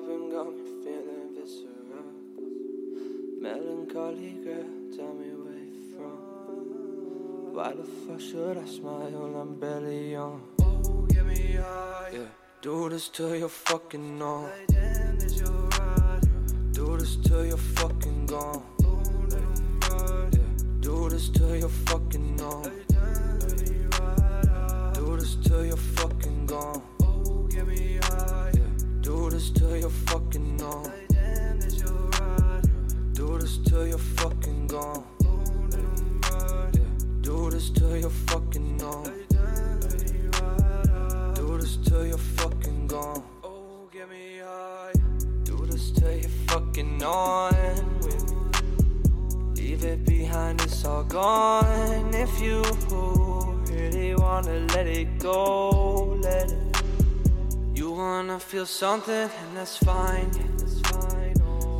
different now. Pill popping got me feeling visceral. Melancholy girl, tell me where you from. Why the fuck should I smile? I'm barely young. Oh, get me high. Yeah, do this till you're fucking numb. Like damn, you? Do this till you're fucking gone. Oh, let ride. Yeah, do this till you're fucking numb. This till you're fucking numb. Like damn, is you right? Do this till you're fucking gone. Let 'em ride. Yeah, do this till you're fucking numb. Like damn, let me ride out. Do this till you're fucking gone. Oh, get me high. Do this till you're fucking on with me. Leave it behind, it's all gone. If you really wanna let it go, let it. Wanna feel something, and that's fine.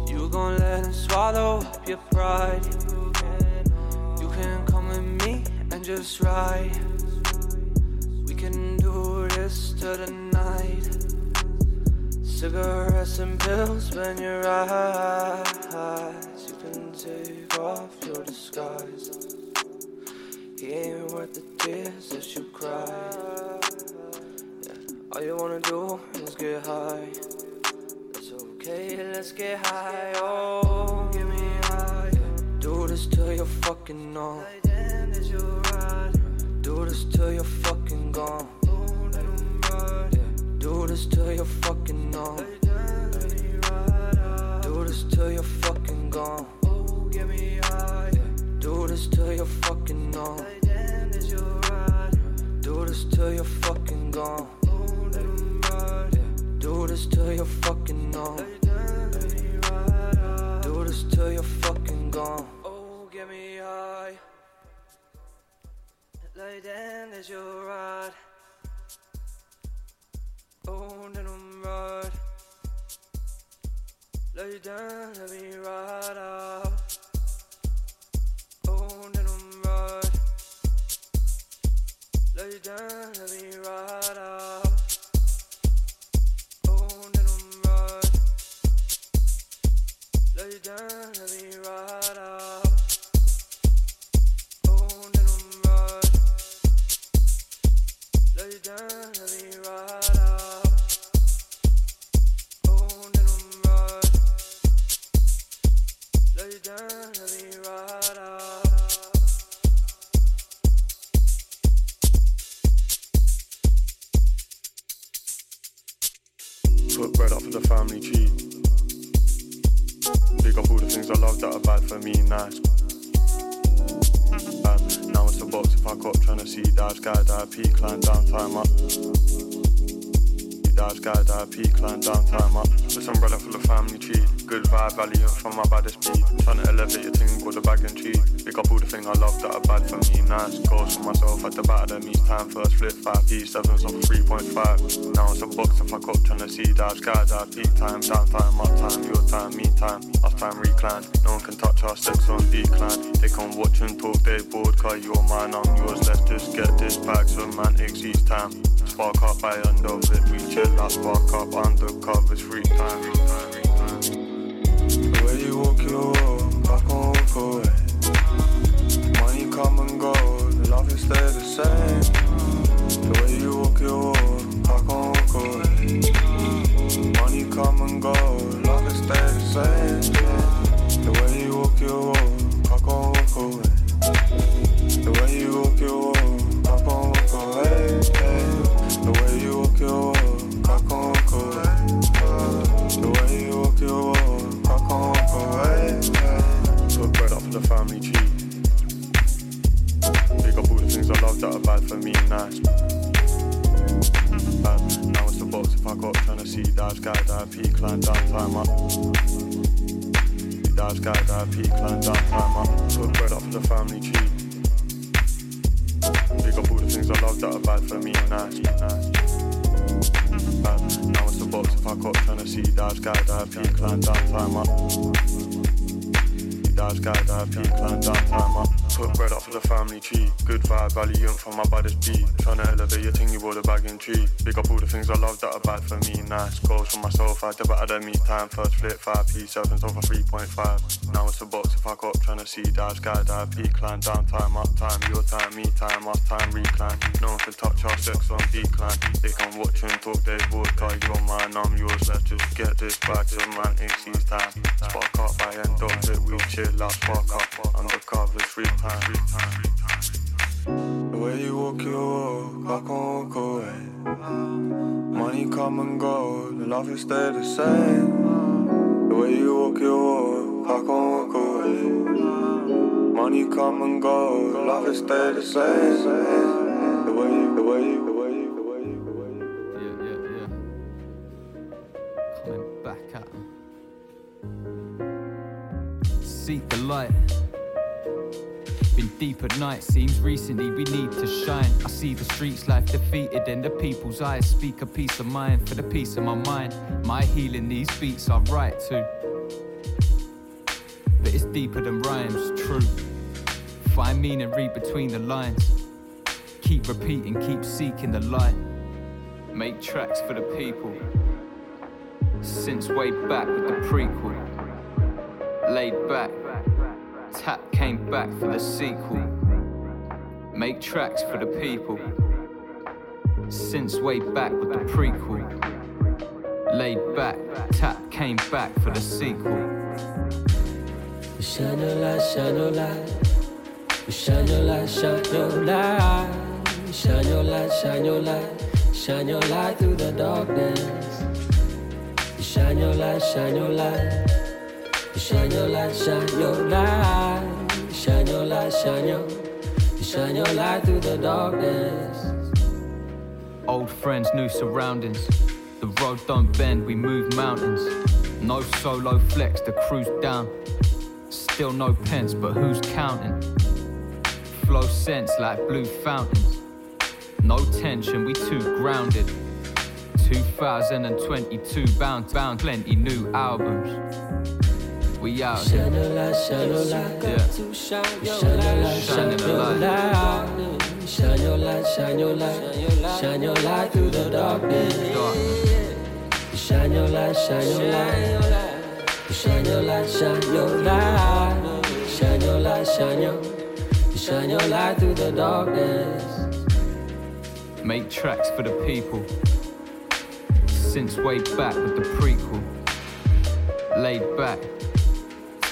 You gon' let him swallow up your pride. You can come with me and just ride. We can do this till the night. Cigarettes and pills when your eyes. You can take off your disguise. He ain't worth the tears that you cry. All you wanna do is get high. It's okay, let's get high. Oh, Get me high. do this till you're fucking numb. Like damn, is you right? Do this till you're fucking gone. Let 'em ride. Yeah. Do this till you're fucking numb. You're fucking ride out. Do this till you're fucking gone. Oh, get me high. Like damn, is you right? Oh, let 'em ride. Lay down, let me ride out. Oh, let 'em ride. Lay down, let me ride out. Lay down, let if I cop tryna see Dodge guy that P climb down time up. Dodge guy that P climb down time up. This umbrella for the family tree. Good vibe, valiant from my baddest beat. Trying to elevate your thing with a bag and tree. Big up all the things I love that are bad for me, nice. Goals for myself at the of them each time. First flip 5 P7s off 3.5. Now it's a box if I cop to see Dodge guy that peak time, down time, up time, your time, me time, us time recline. No one can touch our sex on decline. They can watch and talk, they bored, cause you're mine, I'm yours. Let's just get this back, semantics each time. Spark up by end it, we chill I spark up undercovers. Free time, free time. Climb down time up. Dodge guy that P climb up. Put bread up for the family tree. Good vibe, valiant from my baddest beat. Tryna elevate your thing, you wore the bag in tree. Big up all the things I love that are bad for me. Nice goals for myself, I never had a meet time. First flip, 5p, 7 over 3.5. Now it's a box if I up, tryna see dive, skydive, peak, climb, down time, up time, your time, me time, up time, recline. No one can touch our sex on decline. They can watch and talk, they vodka, you're mine, I'm yours. Let's just get this back to romantic, seize time. Spark up, I end up it, we chill out, spark up, undercover, free time. The way you walk your walk, I can't walk away. Money come and go, the love will stay the same. The way you walk your walk, I can't walk away. Money come and go, the love will stay the same. The way the way the way. Coming back at 'em. Seek the light. Been deep at night, seems recently we need to shine. I see the streets life defeated and the people's eyes speak a peace of mind for the peace of my mind. My healing, these beats are right too. But it's deeper than rhymes, true. Find meaning, read between the lines. Keep repeating, keep seeking the light. Make tracks for the people. Since way back with the prequel. Laid back. Tap came back for the sequel. Make tracks for the people. Since way back with the prequel. Laid back. Tap came back for the sequel. Shine your light, shine your light. Shine your light, shine your light. Shine your light, shine your light. Shine your light through the darkness. Shine your light, shine your light. Shine your light, shine your light. Shine your light, shine your. Shine your light through the darkness. Old friends, new surroundings. The road don't bend, we move mountains. No solo flex, the cruise down. Still no pence, but who's counting? Flow sense like blue fountains. No tension, we too grounded. 2022 bound, bound, plenty new albums. We out here. Shine your light, shine your light. Yeah. Shine your light, shine a your light. Shine your light, shine your light. Shine your light through the. Darkness. Shine your light, shine your light. Shine your light, shine your light. Shine your light, shine your. Shine your light through the darkness. Make tracks for the people. Since way back with the prequel. Laid back.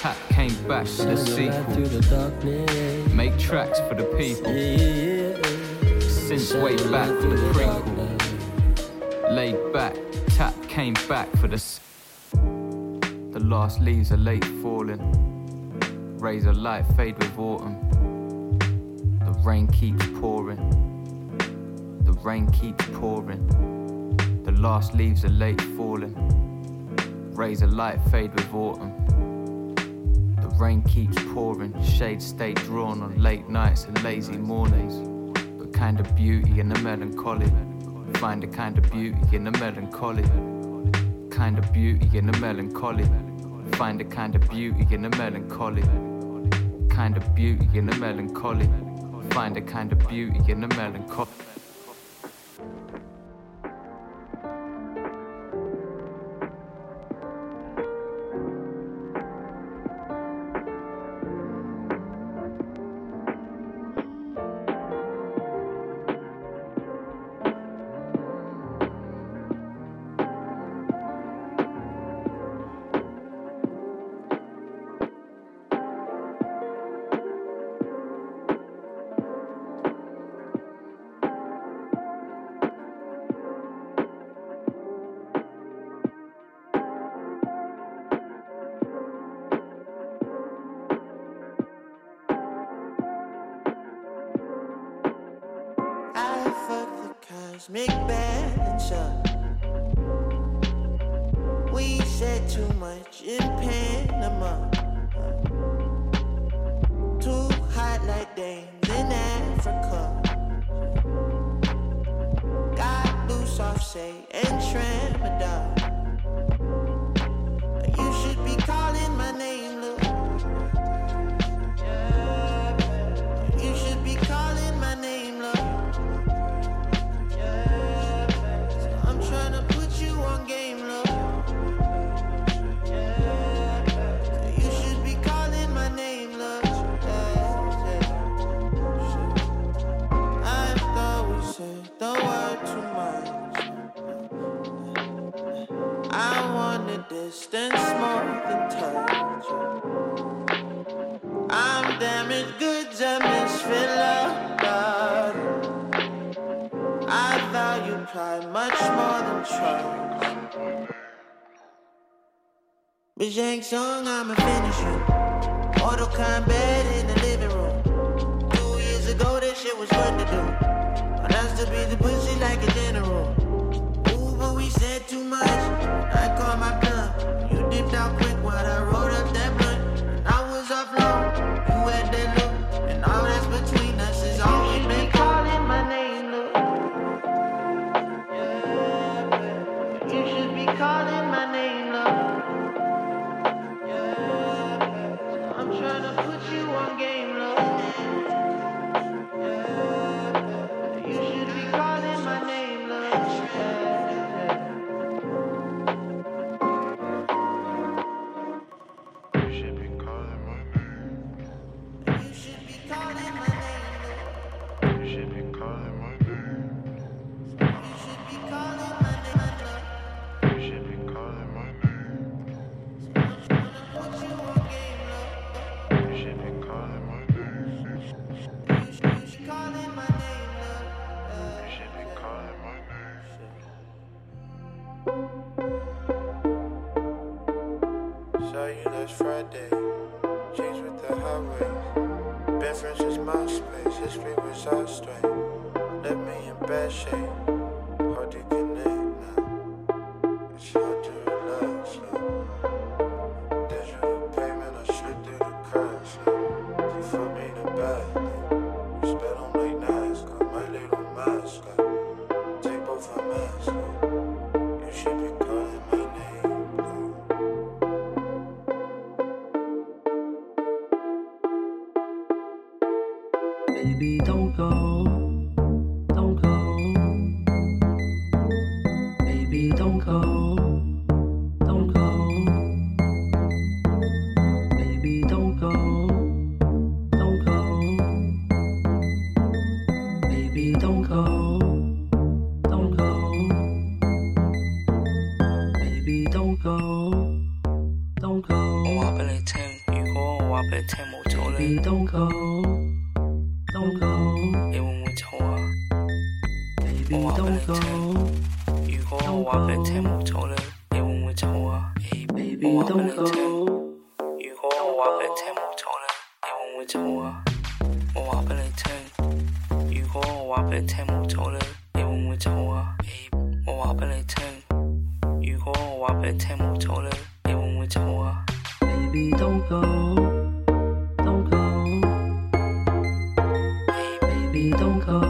Tap came back for the sequel. through the darkness. Make tracks for the people. Since way back for the prequel. Laid back. Tap came back for the. s- The last leaves are late falling. Razor light fade with autumn. The rain keeps pouring. The rain keeps pouring. The last leaves are late falling. Razor light fade with autumn. Rain keeps pouring. Shades stay drawn on late nights and lazy mornings. But kind of beauty in the melancholy. Find a kind of beauty in the melancholy. Kind of beauty in the melancholy. Find a kind of beauty in the melancholy. Kind of beauty in the melancholy. Find a kind of beauty in the melancholy. Cosmic banter. We said too much You should be calling my name, love. I thought we said the word too much. I want a distance more than touch. I'm damaged goods, a misfit love. I value pride much more than trust. Bajang song, I'ma finish you. Auto combat in the living room. Two years ago, that shit was what to do. But I still be the pussy like a general. Ooh, but we said too much. I call my bluff. You dipped out quick while I roll. 走呢？你会唔会走啊？我话俾你听，如果我话俾你听冇走呢，你会唔会走啊？我话俾你听，如果我话俾你听冇走呢，你会唔会走啊？Baby don't go, don't go. Hey baby don't go.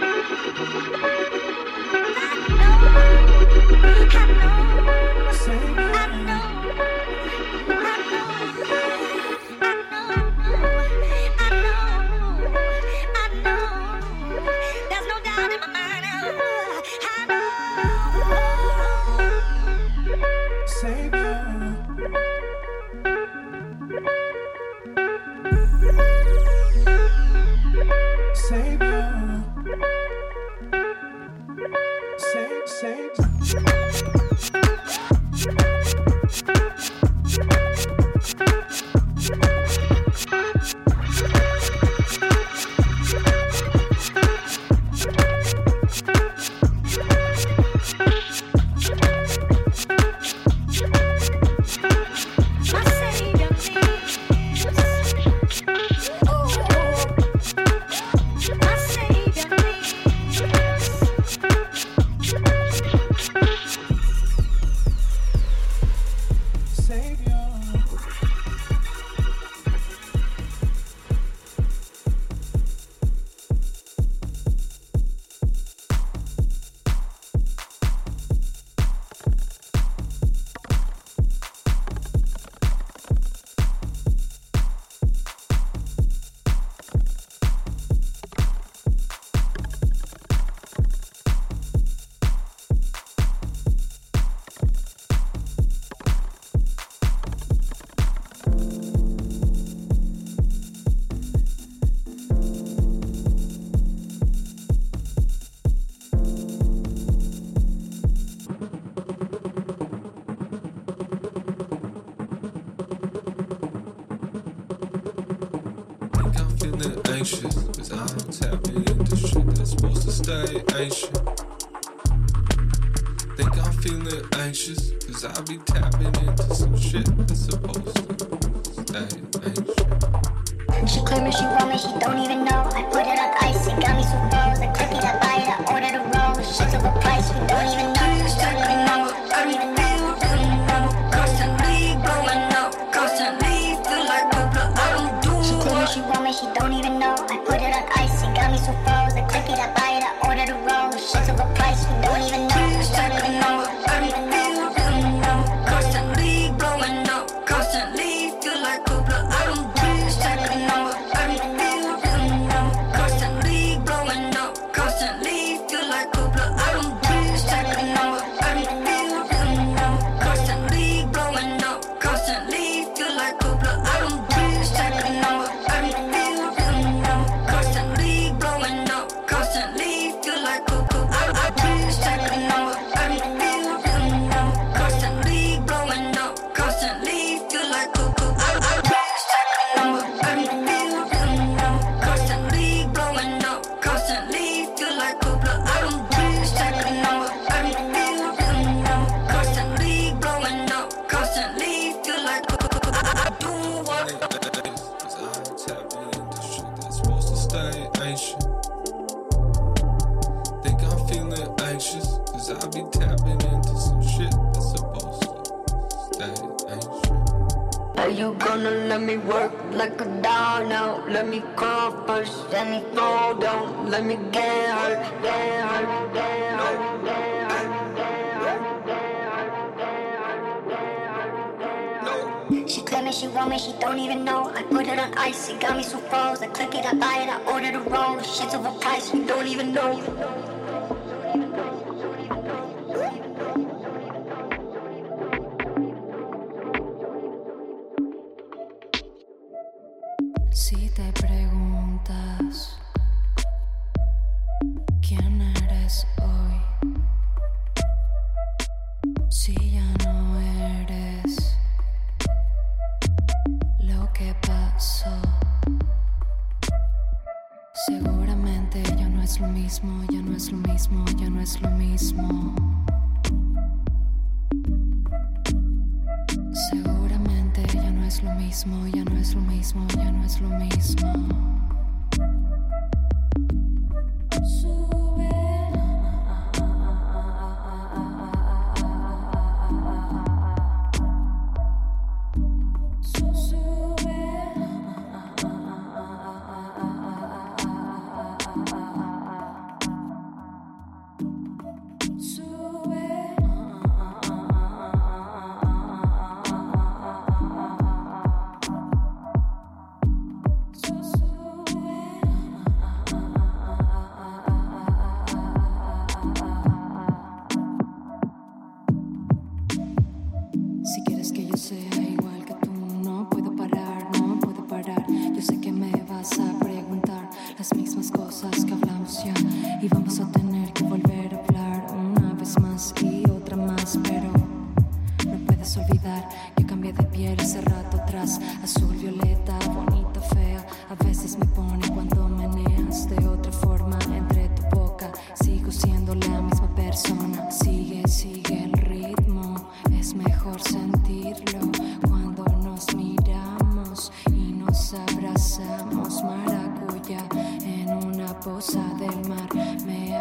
I know, I know. patient, cause I ain't tapping into shit that's supposed to stay ancient. Think I'm feeling anxious, cause I be tapping into some shit that's supposed to. let me get hurt, get hurt, get hurt. She claiming she want me, she don't even know. I put it on ice, it got me so froze. I click it, I buy it, I order the roll. Shit's overpriced, you don't even know.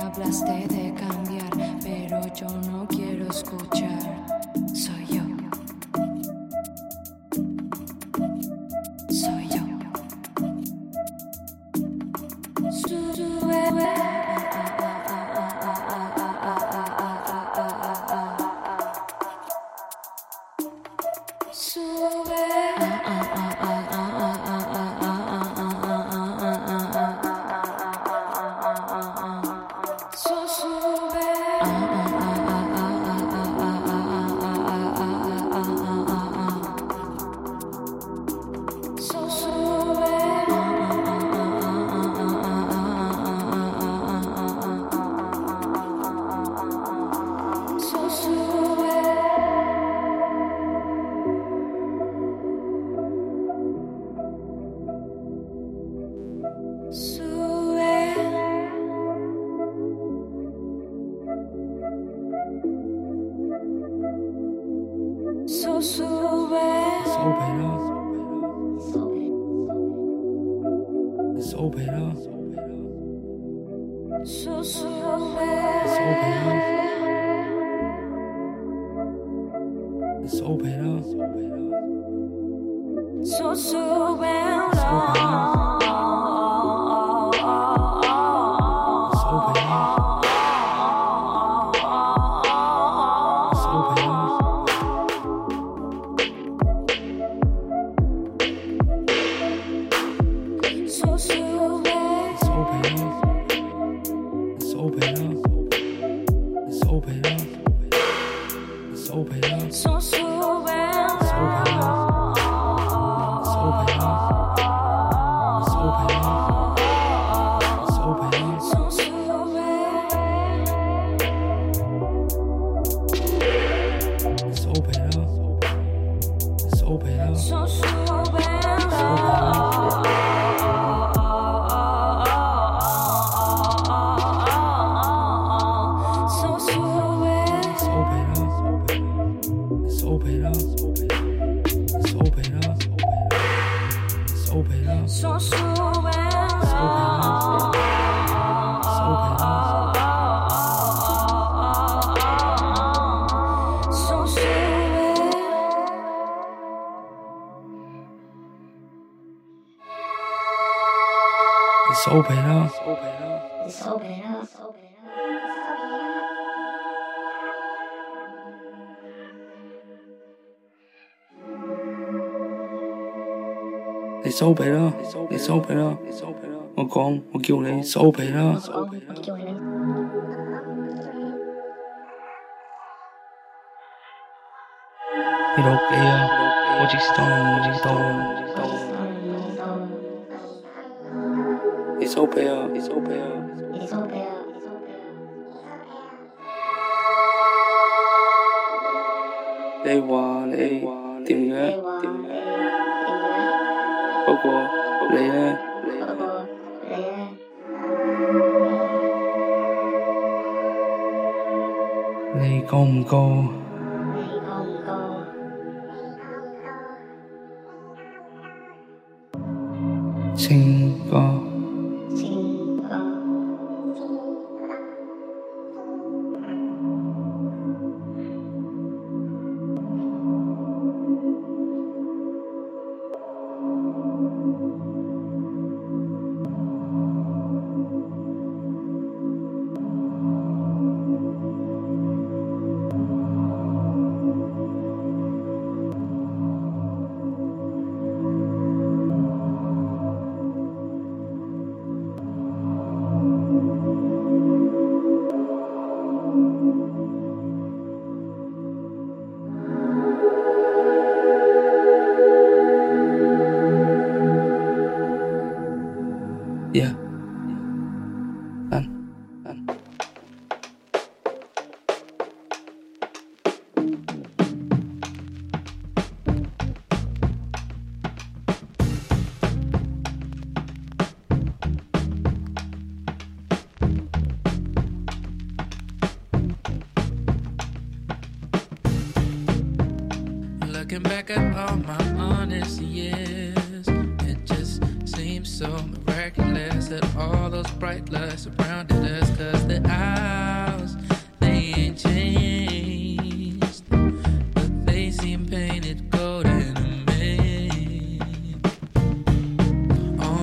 hablaste de cambiar, pero yo no quiero escuchar. Soy yo. 苏苏北。so, so 收皮啦！你收皮啦！我講，我叫你收皮啦！你落地啊！我知道，我知道。你收皮啊！你收皮啊！你收皮啊！你話你點嘅？點嘅？của Lê A. Ờ, Lê Công Câu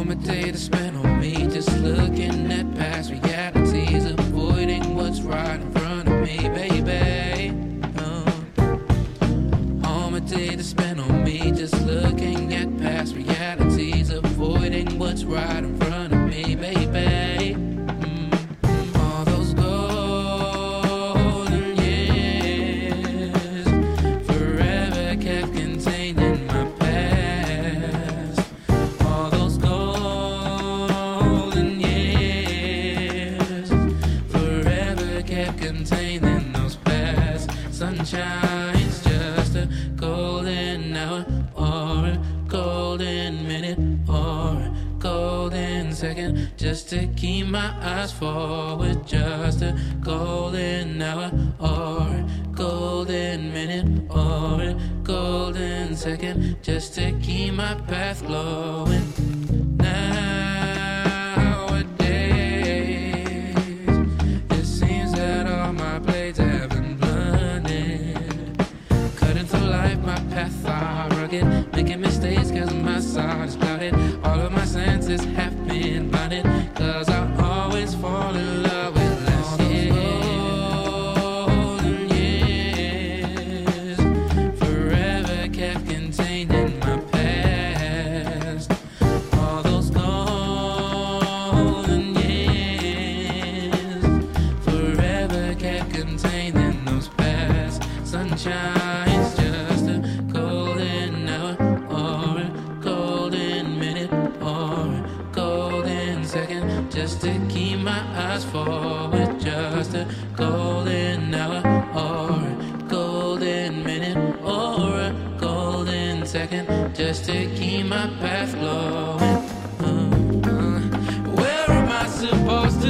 me day to spend eyes with just a golden hour or a golden minute or a golden second just to keep my path glowing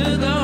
to the